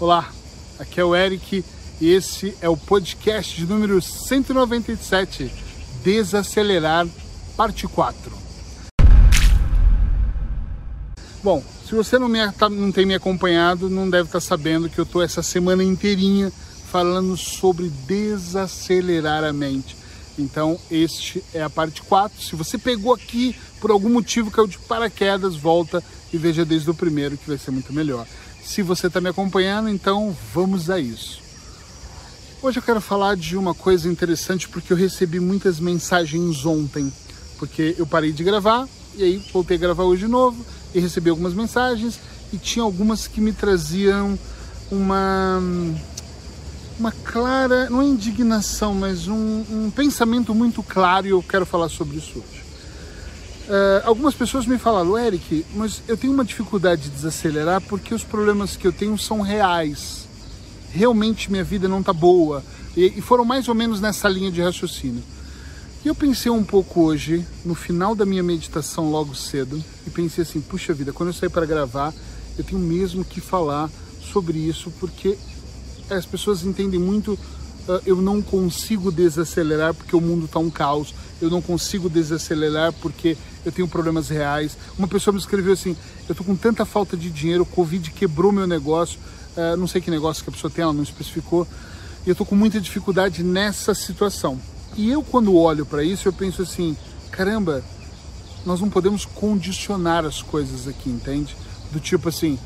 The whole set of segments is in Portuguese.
Olá, aqui é o Eric e esse é o podcast de número 197, Desacelerar, parte 4. Bom, se você não, me, tá, não tem me acompanhado, não deve estar sabendo que eu estou essa semana inteirinha falando sobre desacelerar a mente. Então, este é a parte 4. Se você pegou aqui por algum motivo, caiu de paraquedas, volta e veja desde o primeiro que vai ser muito melhor. Se você está me acompanhando, então vamos a isso. Hoje eu quero falar de uma coisa interessante porque eu recebi muitas mensagens ontem, porque eu parei de gravar e aí voltei a gravar hoje de novo e recebi algumas mensagens e tinha algumas que me traziam uma uma clara, não é indignação, mas um, um pensamento muito claro e eu quero falar sobre isso hoje. Uh, algumas pessoas me falaram, Eric, mas eu tenho uma dificuldade de desacelerar porque os problemas que eu tenho são reais. Realmente minha vida não está boa. E, e, foram mais ou menos nessa linha de raciocínio. E eu pensei um pouco hoje, no final da minha meditação logo cedo, e pensei assim, puxa vida, quando eu sair para gravar, eu tenho mesmo que falar sobre isso, porque as pessoas entendem muito uh, eu não consigo desacelerar porque o mundo está um caos, eu não consigo desacelerar porque eu tenho problemas reais. Uma pessoa me escreveu assim: eu tô com tanta falta de dinheiro, o Covid quebrou meu negócio, uh, não sei que negócio que a pessoa tem, ela não especificou, e eu tô com muita dificuldade nessa situação. E eu, quando olho para isso, eu penso assim: caramba, nós não podemos condicionar as coisas aqui, entende? Do tipo assim,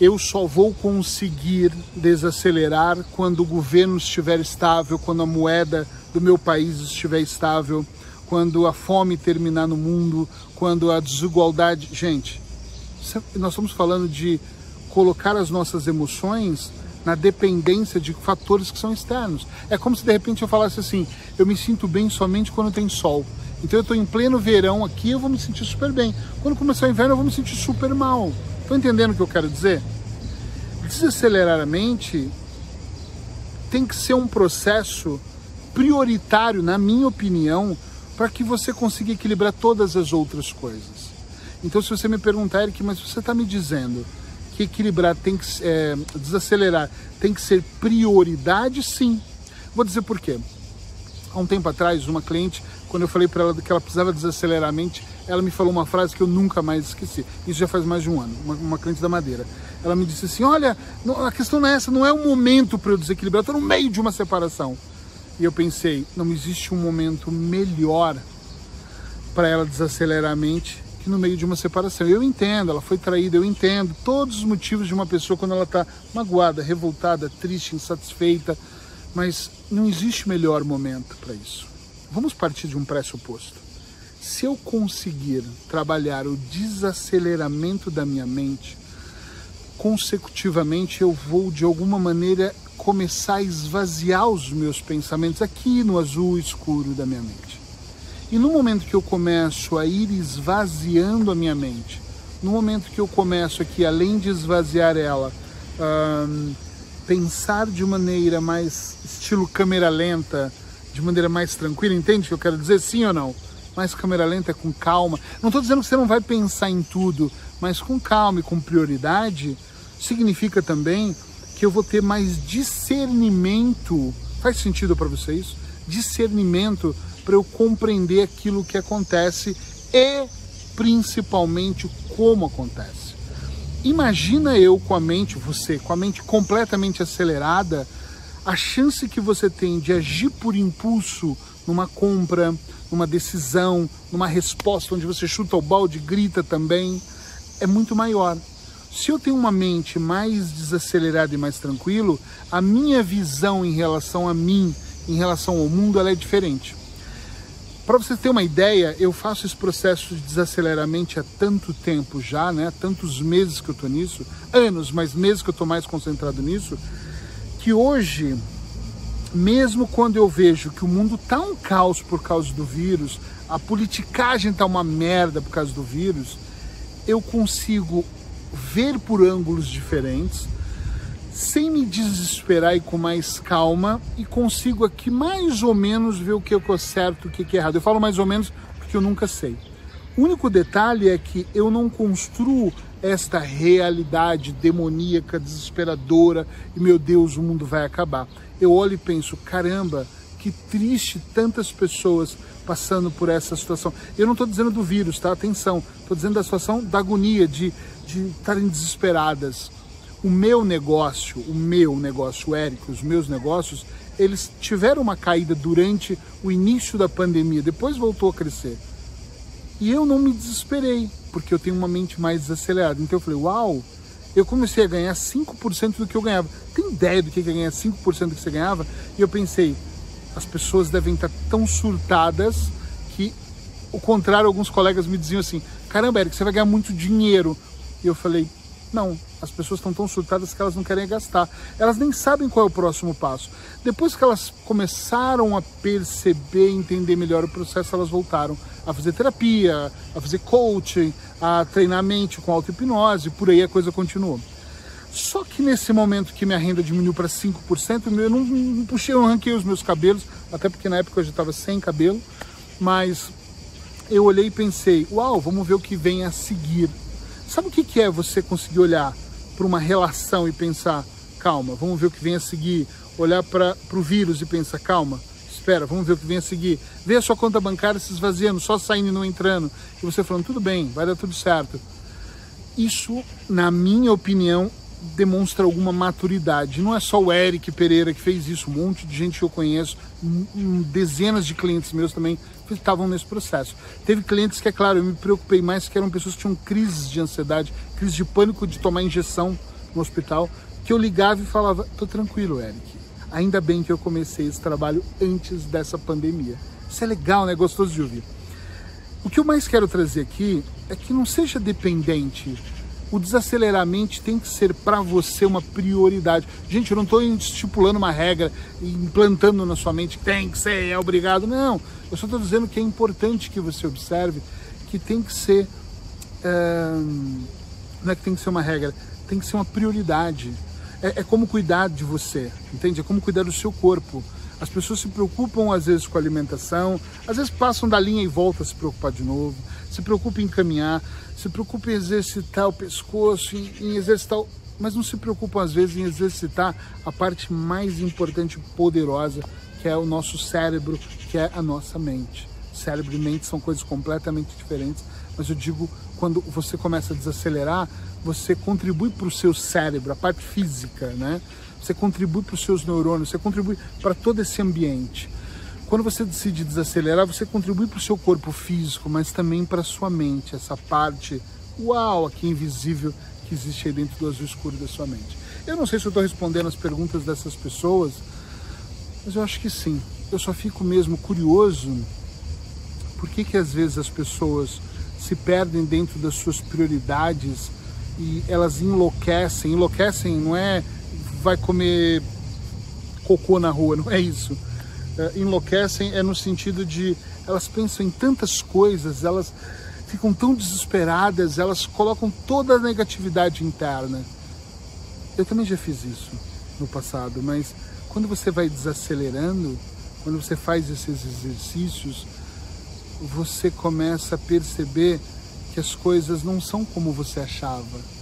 eu só vou conseguir desacelerar quando o governo estiver estável, quando a moeda do meu país estiver estável, quando a fome terminar no mundo, quando a desigualdade. Gente, nós estamos falando de colocar as nossas emoções na dependência de fatores que são externos. É como se de repente eu falasse assim: eu me sinto bem somente quando tem sol. Então eu estou em pleno verão aqui, eu vou me sentir super bem. Quando começar o inverno, eu vou me sentir super mal. Estão entendendo o que eu quero dizer? Desacelerar a mente tem que ser um processo prioritário, na minha opinião, para que você consiga equilibrar todas as outras coisas. Então, se você me perguntar, Eric, mas você está me dizendo que equilibrar tem que é, desacelerar tem que ser prioridade, sim. Vou dizer por quê. Há um tempo atrás, uma cliente, quando eu falei para ela que ela precisava desacelerar a mente, ela me falou uma frase que eu nunca mais esqueci. Isso já faz mais de um ano, uma, uma cliente da Madeira. Ela me disse assim: Olha, a questão não é essa, não é o momento para eu desequilibrar, estou no meio de uma separação. E eu pensei: não existe um momento melhor para ela desacelerar a mente que no meio de uma separação. Eu entendo, ela foi traída, eu entendo todos os motivos de uma pessoa quando ela está magoada, revoltada, triste, insatisfeita, mas não existe melhor momento para isso. Vamos partir de um pressuposto se eu conseguir trabalhar o desaceleramento da minha mente, consecutivamente eu vou de alguma maneira começar a esvaziar os meus pensamentos aqui no azul escuro da minha mente. E no momento que eu começo a ir esvaziando a minha mente, no momento que eu começo aqui, além de esvaziar ela, hum, pensar de maneira mais estilo câmera lenta, de maneira mais tranquila, entende o que eu quero dizer? Sim ou não? mais câmera lenta, com calma. Não estou dizendo que você não vai pensar em tudo, mas com calma e com prioridade, significa também que eu vou ter mais discernimento. Faz sentido para você isso? Discernimento para eu compreender aquilo que acontece e principalmente como acontece. Imagina eu com a mente, você, com a mente completamente acelerada, a chance que você tem de agir por impulso numa compra, numa decisão, numa resposta onde você chuta o balde, grita também, é muito maior. Se eu tenho uma mente mais desacelerada e mais tranquilo, a minha visão em relação a mim, em relação ao mundo, ela é diferente. Para você ter uma ideia, eu faço esse processo de desaceleramento há tanto tempo já, né? Tantos meses que eu estou nisso, anos, mas meses que eu estou mais concentrado nisso, que hoje mesmo quando eu vejo que o mundo tá um caos por causa do vírus, a politicagem tá uma merda por causa do vírus, eu consigo ver por ângulos diferentes, sem me desesperar e com mais calma, e consigo aqui mais ou menos ver o que é certo e o que é errado. Eu falo mais ou menos porque eu nunca sei. O único detalhe é que eu não construo esta realidade demoníaca, desesperadora e meu Deus, o mundo vai acabar. Eu olho e penso, caramba, que triste tantas pessoas passando por essa situação. Eu não estou dizendo do vírus, tá? Atenção, estou dizendo da situação da agonia, de de estarem desesperadas. O meu negócio, o meu negócio, o Eric, os meus negócios, eles tiveram uma caída durante o início da pandemia, depois voltou a crescer. E eu não me desesperei, porque eu tenho uma mente mais desacelerada. Então eu falei, uau, eu comecei a ganhar 5% do que eu ganhava. Tem ideia do que é ganhar 5% do que você ganhava? E eu pensei, as pessoas devem estar tão surtadas que, o contrário, alguns colegas me diziam assim, caramba, Eric, você vai ganhar muito dinheiro. E eu falei, não, as pessoas estão tão surtadas que elas não querem gastar. Elas nem sabem qual é o próximo passo. Depois que elas começaram a perceber, entender melhor o processo, elas voltaram a fazer terapia, a fazer coaching, a treinar a mente com auto-hipnose, por aí a coisa continuou. Só que nesse momento que minha renda diminuiu para 5%, eu não, não puxei, eu não ranquei os meus cabelos, até porque na época eu já estava sem cabelo, mas eu olhei e pensei, uau, vamos ver o que vem a seguir. Sabe o que, é você conseguir olhar para uma relação e pensar, calma, vamos ver o que vem a seguir, olhar para o vírus e pensar, calma, espera, vamos ver o que vem a seguir, ver a sua conta bancária se esvaziando, só saindo e não entrando, e você falando, tudo bem, vai dar tudo certo. Isso, na minha opinião, demonstra alguma maturidade. Não é só o Eric Pereira que fez isso, um monte de gente que eu conheço, dezenas de clientes meus também estavam nesse processo. Teve clientes que, é claro, eu me preocupei mais, que eram pessoas que tinham crises de ansiedade, crises de pânico de tomar injeção no hospital, que eu ligava e falava, tô tranquilo, Eric. Ainda bem que eu comecei esse trabalho antes dessa pandemia. Isso é legal, né? Gostoso de ouvir. O que eu mais quero trazer aqui é que não seja dependente o desaceleramento tem que ser para você uma prioridade. Gente, eu não estou estipulando uma regra, implantando na sua mente que tem que ser, é obrigado. Não, eu só estou dizendo que é importante que você observe que tem que ser. É, não é que tem que ser uma regra, tem que ser uma prioridade. É, é como cuidar de você, entende? É como cuidar do seu corpo. As pessoas se preocupam às vezes com a alimentação, às vezes passam da linha e voltam a se preocupar de novo, se preocupam em caminhar, se preocupam em exercitar o pescoço, em, em exercitar, mas não se preocupam às vezes em exercitar a parte mais importante e poderosa, que é o nosso cérebro, que é a nossa mente. Cérebro e mente são coisas completamente diferentes, mas eu digo, quando você começa a desacelerar, você contribui para o seu cérebro, a parte física, né? Você contribui para os seus neurônios, você contribui para todo esse ambiente. Quando você decide desacelerar, você contribui para o seu corpo físico, mas também para a sua mente, essa parte, uau, aqui invisível que existe aí dentro do azul escuro da sua mente. Eu não sei se eu estou respondendo as perguntas dessas pessoas, mas eu acho que sim. Eu só fico mesmo curioso por que, que às vezes as pessoas se perdem dentro das suas prioridades e elas enlouquecem. Enlouquecem não é vai comer cocô na rua, não é isso uh, enlouquecem é no sentido de elas pensam em tantas coisas, elas ficam tão desesperadas, elas colocam toda a negatividade interna. Eu também já fiz isso no passado, mas quando você vai desacelerando, quando você faz esses exercícios, você começa a perceber que as coisas não são como você achava.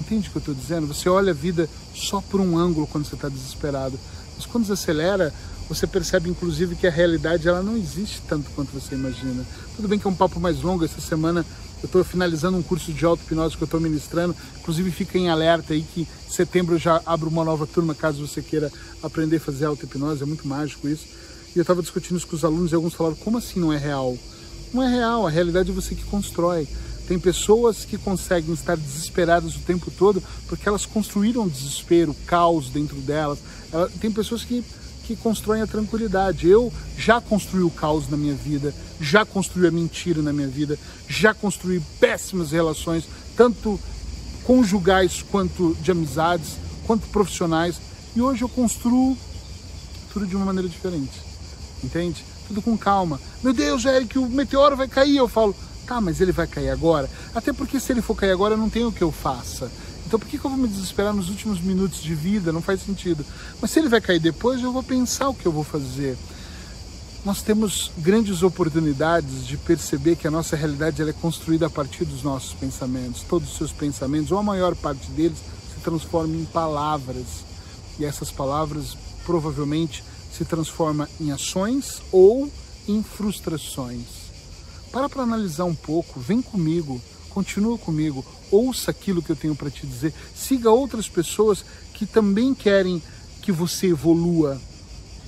Entende o que eu estou dizendo? Você olha a vida só por um ângulo quando você está desesperado. Mas quando desacelera, você percebe inclusive que a realidade ela não existe tanto quanto você imagina. Tudo bem que é um papo mais longo, essa semana eu estou finalizando um curso de auto-hipnose que eu estou ministrando, inclusive fica em alerta aí que em setembro eu já abro uma nova turma caso você queira aprender a fazer auto-hipnose, é muito mágico isso. E eu estava discutindo isso com os alunos e alguns falaram, como assim não é real? Não é real, a realidade é você que constrói. Tem pessoas que conseguem estar desesperadas o tempo todo porque elas construíram desespero, caos dentro delas. Tem pessoas que que constroem a tranquilidade. Eu já construí o caos na minha vida, já construí a mentira na minha vida, já construí péssimas relações, tanto conjugais quanto de amizades, quanto profissionais. E hoje eu construo tudo de uma maneira diferente. Entende? Tudo com calma. Meu Deus, Eric, o meteoro vai cair. Eu falo, tá, mas ele vai cair agora? Até porque se ele for cair agora, não tem o que eu faça. Então por que, que eu vou me desesperar nos últimos minutos de vida? Não faz sentido. Mas se ele vai cair depois, eu vou pensar o que eu vou fazer. nós temos grandes oportunidades de perceber que a nossa realidade ela é construída a partir dos nossos pensamentos. Todos os seus pensamentos, ou a maior parte deles, se transformam em palavras. E essas palavras provavelmente se transformam em ações ou em frustrações. Para para analisar um pouco, vem comigo, continua comigo, ouça aquilo que eu tenho para te dizer, siga outras pessoas que também querem que você evolua,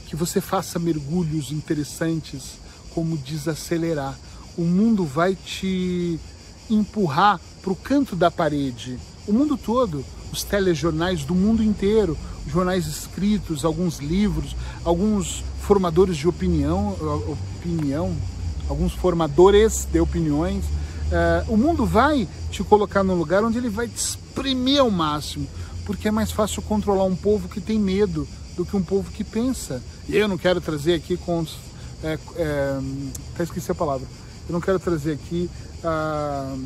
que você faça mergulhos interessantes, como desacelerar. O mundo vai te empurrar para o canto da parede. O mundo todo, os telejornais do mundo inteiro, jornais escritos, alguns livros, alguns formadores de opinião, opinião alguns formadores de opiniões. Uh, o mundo vai te colocar num lugar onde ele vai te exprimir ao máximo, porque é mais fácil controlar um povo que tem medo do que um povo que pensa. E eu não quero trazer aqui com. É, é, até esqueci a palavra. Eu não quero trazer aqui ah,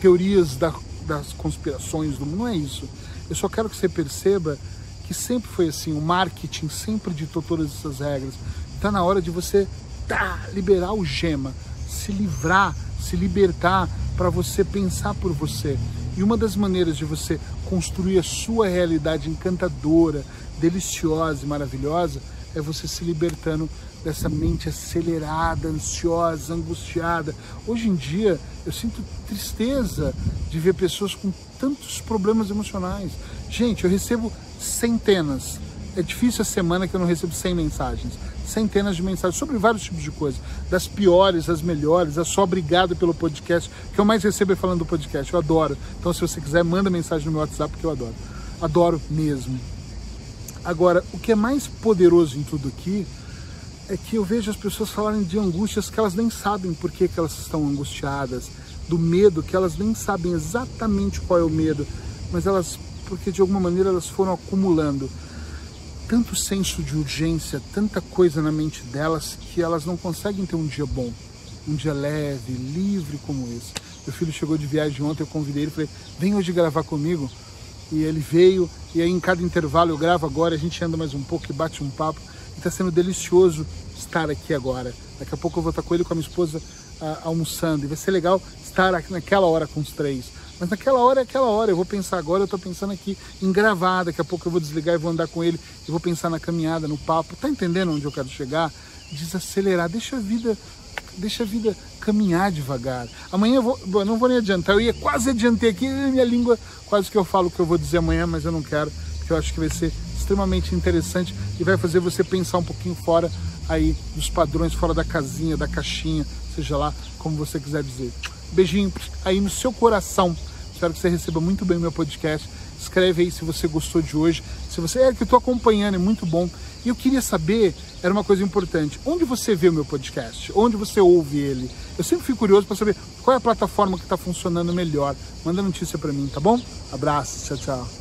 teorias da, das conspirações do mundo, não é isso. Eu só quero que você perceba que sempre foi assim, o marketing sempre ditou todas essas regras. Está na hora de você tá, liberar o gema, se livrar, se libertar para você pensar por você. E uma das maneiras de você construir a sua realidade encantadora, deliciosa e maravilhosa é você se libertando dessa mente acelerada, ansiosa, angustiada. Hoje em dia eu sinto tristeza de ver pessoas com tantos problemas emocionais. Gente, eu recebo centenas. É difícil a semana que eu não recebo 100 mensagens. Centenas de mensagens sobre vários tipos de coisas. Das piores, as melhores. É só obrigado pelo podcast. Que eu mais recebo é falando do podcast. Eu adoro. Então, se você quiser, manda mensagem no meu WhatsApp, porque eu adoro. Adoro mesmo. Agora, o que é mais poderoso em tudo aqui é que eu vejo as pessoas falarem de angústias que elas nem sabem por que, que elas estão angustiadas, do medo que elas nem sabem exatamente qual é o medo, mas elas, porque de alguma maneira elas foram acumulando tanto senso de urgência, tanta coisa na mente delas que elas não conseguem ter um dia bom, um dia leve, livre como esse. Meu filho chegou de viagem ontem, eu convidei ele, falei, vem hoje gravar comigo. E ele veio, e aí em cada intervalo eu gravo agora, a gente anda mais um pouco e bate um papo. E está sendo delicioso estar aqui agora. Daqui a pouco eu vou estar com ele com a minha esposa almoçando. E vai ser legal estar aqui naquela hora com os três. Mas naquela hora é aquela hora. Eu vou pensar agora, eu estou pensando aqui em gravar. Daqui a pouco eu vou desligar e vou andar com ele. E vou pensar na caminhada, no papo. Tá entendendo onde eu quero chegar? Desacelerar. Deixa a vida, deixa a vida caminhar devagar. Amanhã eu vou, bom, não vou nem adiantar. Eu ia quase adiantei aqui, minha língua quase que eu falo o que eu vou dizer amanhã, mas eu não quero, porque eu acho que vai ser extremamente interessante e vai fazer você pensar um pouquinho fora aí dos padrões, fora da casinha, da caixinha, seja lá como você quiser dizer. Beijinho aí no seu coração. Espero que você receba muito bem o meu podcast. Escreve aí se você gostou de hoje. Se você é que eu estou acompanhando, é muito bom. E eu queria saber, era uma coisa importante, onde você vê o meu podcast? Onde você ouve ele? Eu sempre fico curioso para saber qual é a plataforma que está funcionando melhor. Manda notícia para mim, tá bom? Abraço, tchau, tchau.